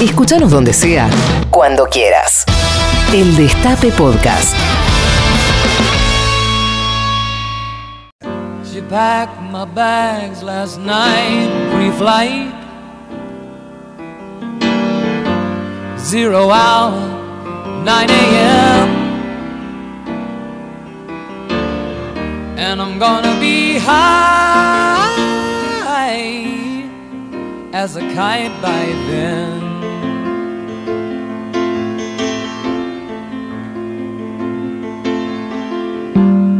Escúchanos donde sea, cuando quieras. El Destape Podcast. She packed my bags last night, pre-flight. Zero hour, 9 a.m. And I'm gonna be high as a kite by then.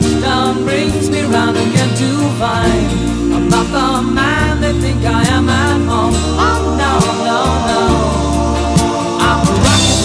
Touchdown brings me round again to find I'm not the man they think I am at home. Oh no, no, no. I'm a rocket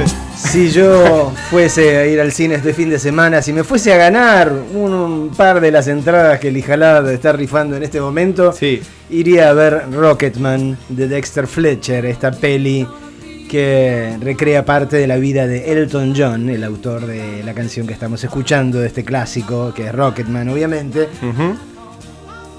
man. Si yo fuese a ir al cine este fin de semana, si me fuese a ganar un, un par de las entradas que el Ijalad está rifando en este momento, Sí. iría a ver Rocketman de Dexter Fletcher, esta peli que recrea parte de la vida de Elton John, el autor de la canción que estamos escuchando, de este clásico, que es Rocketman, obviamente.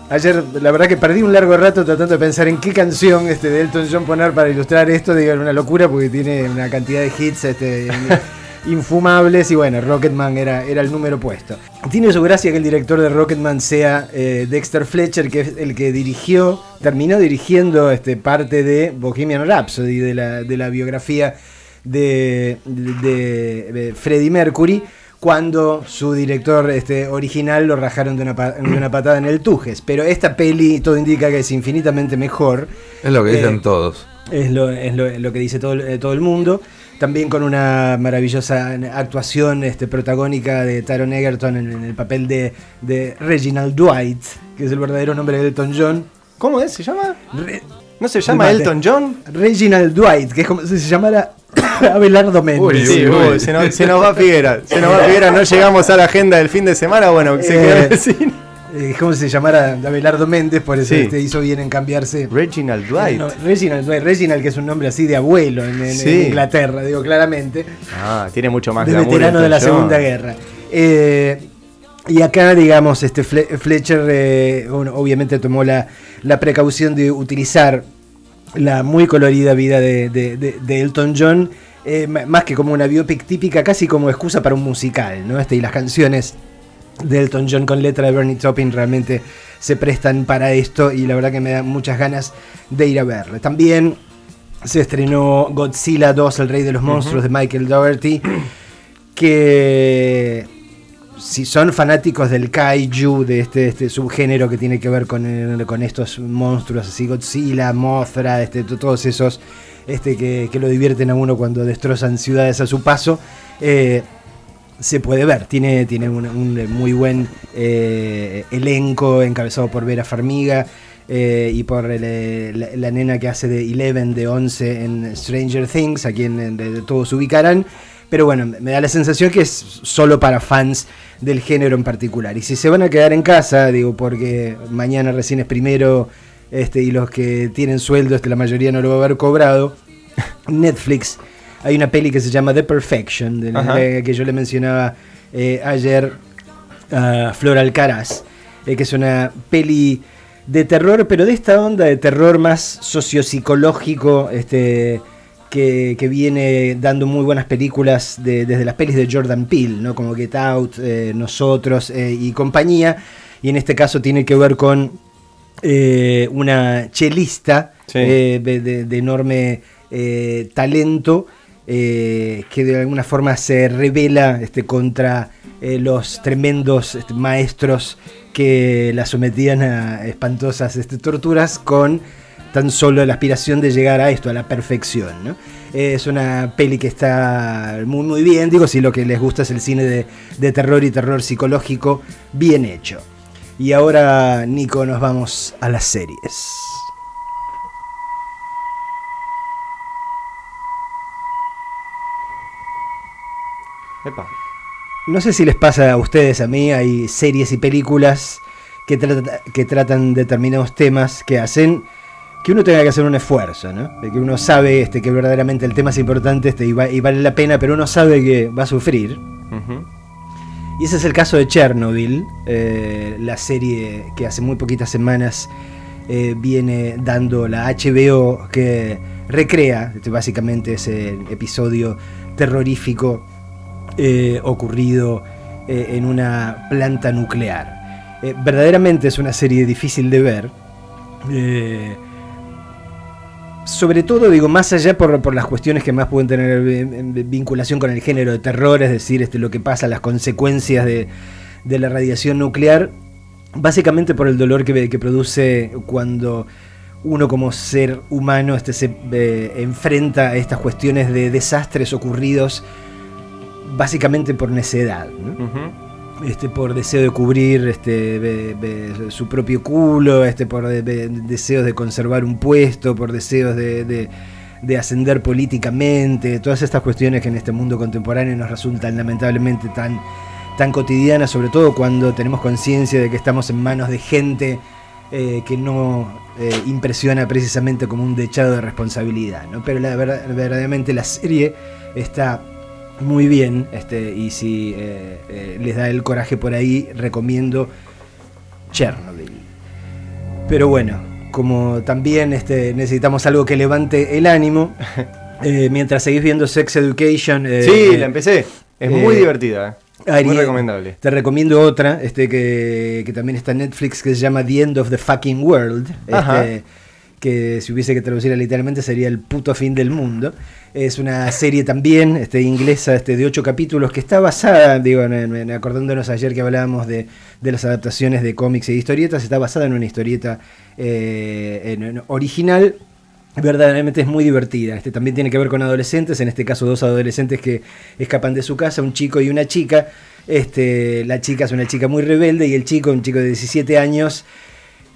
Ayer, la verdad que perdí un largo rato tratando de pensar en qué canción este, de Elton John poner para ilustrar esto. Digo, una locura porque tiene una cantidad de hits este, infumables. Y bueno, Rocketman era, era el número puesto. Tiene su gracia que el director de Rocketman sea eh, Dexter Fletcher, que es el que dirigió, terminó dirigiendo este, parte de Bohemian Rhapsody, de la, de la biografía de, de- de Freddie Mercury cuando su director este, original lo rajaron de una, de una patada en el Tujes. Pero esta peli todo indica que es infinitamente mejor. Es lo que dicen Eh, todos. Es lo, es lo- lo que dice todo, eh, todo el mundo. También con una maravillosa actuación este, protagónica de Taron Egerton en, en el papel de, de Reginald Dwight, que es el verdadero nombre de Elton John. ¿Cómo es? ¿Se llama? Re- ¿No se llama Mate. Elton John? Reginald Dwight, que es como si se llamara Abelardo Méndez. Uy, Sí, uy, uy, uy. se, nos, se nos va Figuera. Se nos va Figuera. No llegamos a la agenda del fin de semana. Bueno, se Eh, quedó en el cine. Eh, como si se llamara Abelardo Méndez, por eso Sí. este hizo bien en cambiarse. Reginald Dwight. No, Reginald Dwight, Reginald, que es un nombre así de abuelo en, en- Sí. en Inglaterra, digo claramente, Ah, tiene mucho más de veterano de la. Segunda Guerra. Eh, y acá, digamos, este Fle- Fletcher eh, bueno, obviamente tomó la, la precaución de utilizar la muy colorida vida de, de- de- de Elton John, eh, más que como una biopic típica, casi como excusa para un musical, ¿no? Este, y las canciones de Elton John con letra de Bernie Taupin realmente se prestan para esto y la verdad que me da muchas ganas de ir a verlo. También se estrenó Godzilla 2, El Rey de los Monstruos de Michael Dougherty, que si son fanáticos del kaiju, de este, este subgénero que tiene que ver con, con estos monstruos así, Godzilla, Mothra, este, to- todos esos este, que, que lo divierten a uno cuando destrozan ciudades a su paso, eh, se puede ver. Tiene, tiene un, muy buen eh, elenco encabezado por Vera Farmiga eh, y por eh, la, nena que hace de Eleven, de 11 en Stranger Things, a quien de- de todos ubicarán. Pero bueno, me da la sensación que es solo para fans del género en particular. Y si se van a quedar en casa, digo, porque mañana recién es primero este, y los que tienen sueldo, este, la mayoría no lo va a haber cobrado, Netflix hay una peli que se llama The Perfection, de la- Ajá. que yo le mencionaba eh, ayer a Flor Alcaraz, eh, que es una peli de terror, pero de esta onda de terror más sociopsicológico, este, que, que viene dando muy buenas películas de- desde las pelis de Jordan Peele, ¿no? como Get Out, eh, Nosotros y compañía, y en este caso tiene que ver con una chelista Sí. de, de- de enorme talento eh, que de alguna forma se revela este, contra eh, los tremendos este, maestros que la sometían a espantosas este, torturas con tan solo la aspiración de llegar a esto, a la perfección. ¿no? Es una peli que está muy muy bien, digo, si lo que les gusta es el cine de, de terror y terror psicológico bien hecho. Y ahora, Nico, nos vamos a las series. Epa. No sé si les pasa a ustedes, a mí, hay series y películas que, trata- que tratan determinados temas que hacen que uno tenga que hacer un esfuerzo, ¿no? De que uno sabe este, que verdaderamente el tema es importante este, y, va- y vale la pena, pero uno sabe que va a sufrir. Y ese es el caso de Chernobyl, eh, la serie que hace muy poquitas semanas eh, viene dando la HBO que recrea este, básicamente ese episodio terrorífico eh, ocurrido eh, en una planta nuclear. Eh, verdaderamente es una serie difícil de ver. sobre todo, digo, más allá por, por las cuestiones que más pueden tener vinculación con el género de terror, es decir, este, lo que pasa, las consecuencias de, de la radiación nuclear, básicamente por el dolor que, produce cuando uno como ser humano este, se enfrenta a estas cuestiones de desastres ocurridos básicamente por necedad. este, por deseo de cubrir este, be- be- su propio culo, este, por de- be- deseos de conservar un puesto, por deseos de, de- de ascender políticamente, todas estas cuestiones que en este mundo contemporáneo nos resultan lamentablemente tan, tan cotidianas, sobre todo cuando tenemos conciencia de que estamos en manos de gente eh, que no eh, impresiona precisamente como un dechado de responsabilidad. ¿no? Pero la verdad, verdaderamente la serie está muy bien este, y si eh, eh, les da el coraje por ahí, recomiendo Chernobyl. Pero bueno, como también este, necesitamos algo que levante el ánimo, eh, mientras seguís viendo Sex Education... Sí, la empecé. Es muy divertida. Muy recomendable. Te recomiendo otra, este que, que también está en Netflix, que se llama The End of the Fucking World. Ajá. Que si hubiese que traducirla literalmente sería el puto fin del mundo. Es una serie también este, inglesa este, de ocho capítulos que está basada, digo, en- acordándonos ayer que hablábamos de, de las adaptaciones de cómics y de historietas, está basada en una historieta eh, original verdaderamente es muy divertida. Este también tiene que ver con adolescentes, en este caso dos adolescentes que escapan de su casa, un chico y una chica. Este, la chica es una chica muy rebelde y el chico, un chico de 17 años,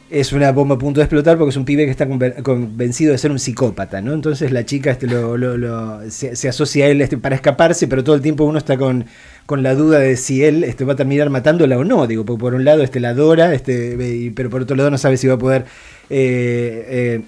es una bomba a punto de explotar porque es un pibe que está convencido de ser un psicópata, ¿no? Entonces la chica este, lo, lo- se, asocia a él este, para escaparse, pero todo el tiempo uno está con, con la duda de si él este, va a terminar matándola o no. Digo, por un lado este, la adora, este, pero por otro lado no sabe si va a poder eh, eh,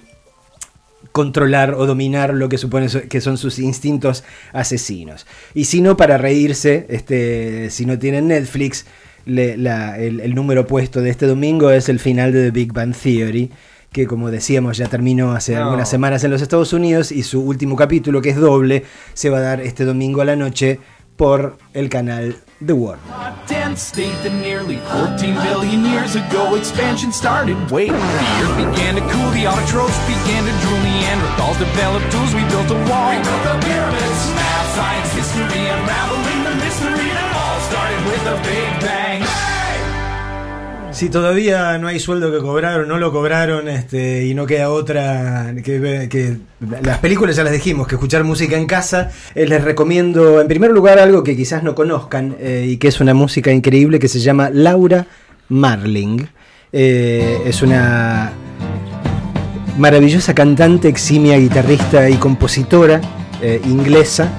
controlar o dominar lo que supone que son sus instintos asesinos. Y si no, para reírse, este, si no tienen Netflix, le- la- el, el número puesto de este domingo es el final de The Big Bang Theory, que como decíamos ya terminó hace No. algunas semanas en los Estados Unidos y su último capítulo, que es doble, se va a dar este domingo a la noche por el canal The Warner. Si todavía no hay sueldo que cobraron, no lo cobraron, este, y no queda otra que, que las películas ya las dijimos, que escuchar música en casa, eh, les recomiendo en primer lugar algo que quizás no conozcan eh, y que es una música increíble que se llama Laura Marling. Eh, es una maravillosa cantante, eximia guitarrista y compositora inglesa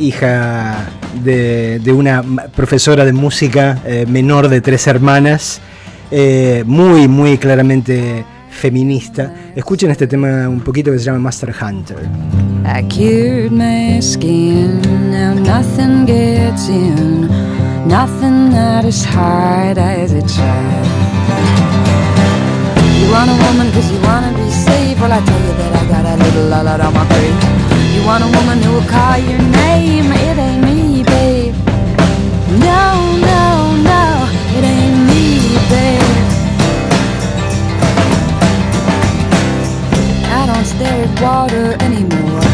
hija de, de una profesora de música eh, menor de tres hermanas, eh, muy, muy claramente feminista. Escuchen este tema un poquito que se llama Master Hunter. I cured my skin, now nothing gets in, nothing that is hard as a child. You want a woman cause you wanna be safe, well I tell you that I got a little lot on my brain. You want a woman who will call your name, it ain't me, No, no, no, it ain't me, babe. I don't stare at water anymore.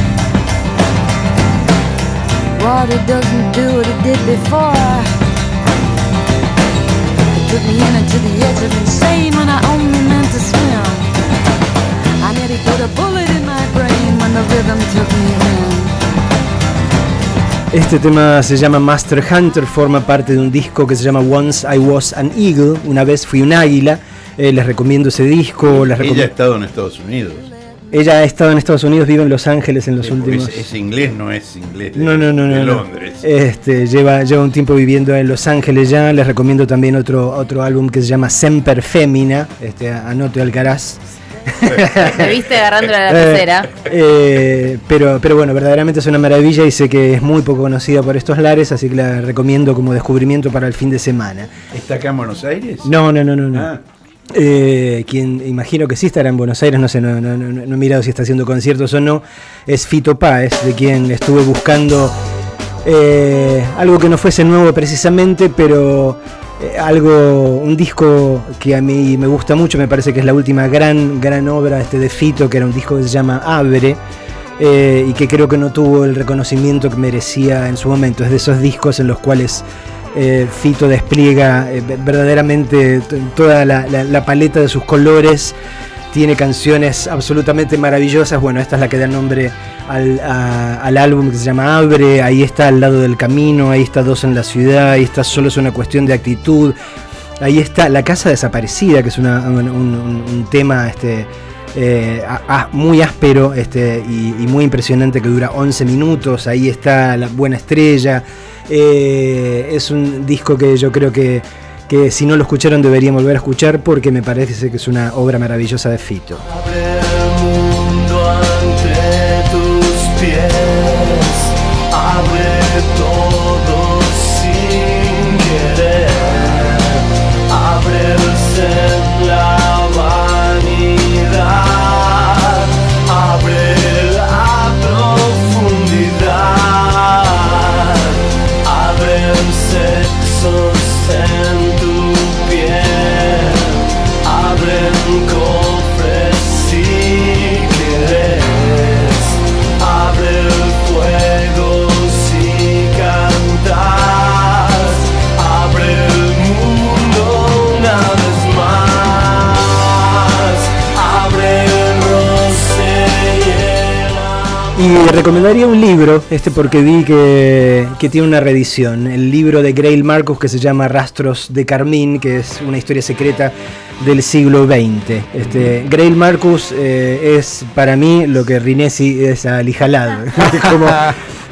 Water doesn't do what it did before. It took me in into the edge of insane when I only meant to swim. I nearly put a bullet in my brain when the rhythm took me in. Este tema se llama Master Hunter, forma parte de un disco que se llama Once I Was an Eagle, una vez fui un águila. Eh, les recomiendo ese disco. Les Ella ha estado en Estados Unidos. Ella ha estado en Estados Unidos, vive en Los Ángeles en los Sí, últimos. ese inglés no es inglés No, no, no, de no, no. Londres. Este, lleva, lleva un tiempo viviendo en Los Ángeles ya. Les recomiendo también otro, otro álbum que se llama Semper Femina. Este, anote Alcaraz. Me viste agarrándole a la Eh, pecera. eh, pero, pero bueno, verdaderamente es una maravilla y sé que es muy poco conocida por estos lares, así que la recomiendo como descubrimiento para el fin de semana. ¿Está acá en Buenos Aires? No, no, no, no. no. Ah, Eh, quien imagino que sí estará en Buenos Aires, no sé, no, no- no- no he mirado si está haciendo conciertos o no, es Fito Páez, de quien estuve buscando eh, algo que no fuese nuevo precisamente, pero eh, algo, un disco que a mí me gusta mucho, me parece que es la última gran, gran obra este de Fito, que era un disco que se llama Abre. eh, y que creo que no tuvo el reconocimiento que merecía en su momento. Es de esos discos en los cuales eh, Fito despliega eh, ve- verdaderamente toda la paleta de sus colores. Tiene canciones absolutamente maravillosas. Bueno, esta es la que da nombre al, al álbum que se llama Abre. Ahí está al lado del camino, ahí está Dos en la ciudad, ahí está Solo es una cuestión de actitud. Ahí está La Casa Desaparecida, que es un, un- tema este, eh, muy áspero este, y, y muy impresionante que dura 11 minutos. Ahí está La Buena Estrella. Eh, es un disco que yo creo que, que si no lo escucharon deberían volver a escuchar porque me parece que es una obra maravillosa de Fito. Y recomendaría un libro, este porque vi que, que tiene una reedición, el libro de Grail Marcus que se llama Rastros de Carmín, que es una historia secreta del siglo XX. Este, Grail Marcus eh, es para mí lo que Rinesi es a Lijalad, como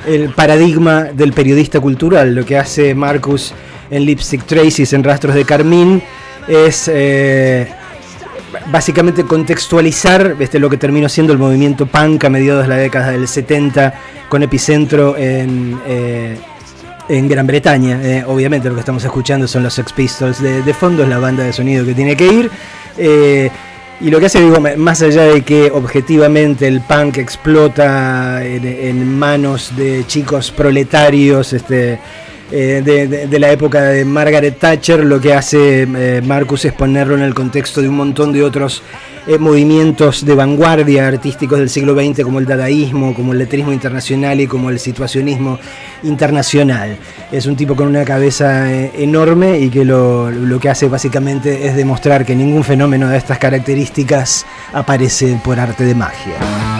el paradigma del periodista cultural, lo que hace Marcus en Lipstick Traces, en Rastros de Carmín, es... eh, básicamente contextualizar este, lo que terminó siendo el movimiento punk a mediados de la década del 70 con epicentro en, eh, en Gran Bretaña. Eh, obviamente lo que estamos escuchando son los Sex Pistols de, fondo, es la banda de sonido que tiene que ir. Eh, y lo que hace, digo, más allá de que objetivamente el punk explota en manos de chicos proletarios, este, eh, de, la época de Margaret Thatcher, lo que hace eh, Marcus es ponerlo en el contexto de un montón de otros eh, movimientos de vanguardia artísticos del siglo XX, como el dadaísmo, como el letrismo internacional y como el situacionismo internacional. Es un tipo con una cabeza enorme y que lo, lo que hace básicamente es demostrar que ningún fenómeno de estas características aparece por arte de magia.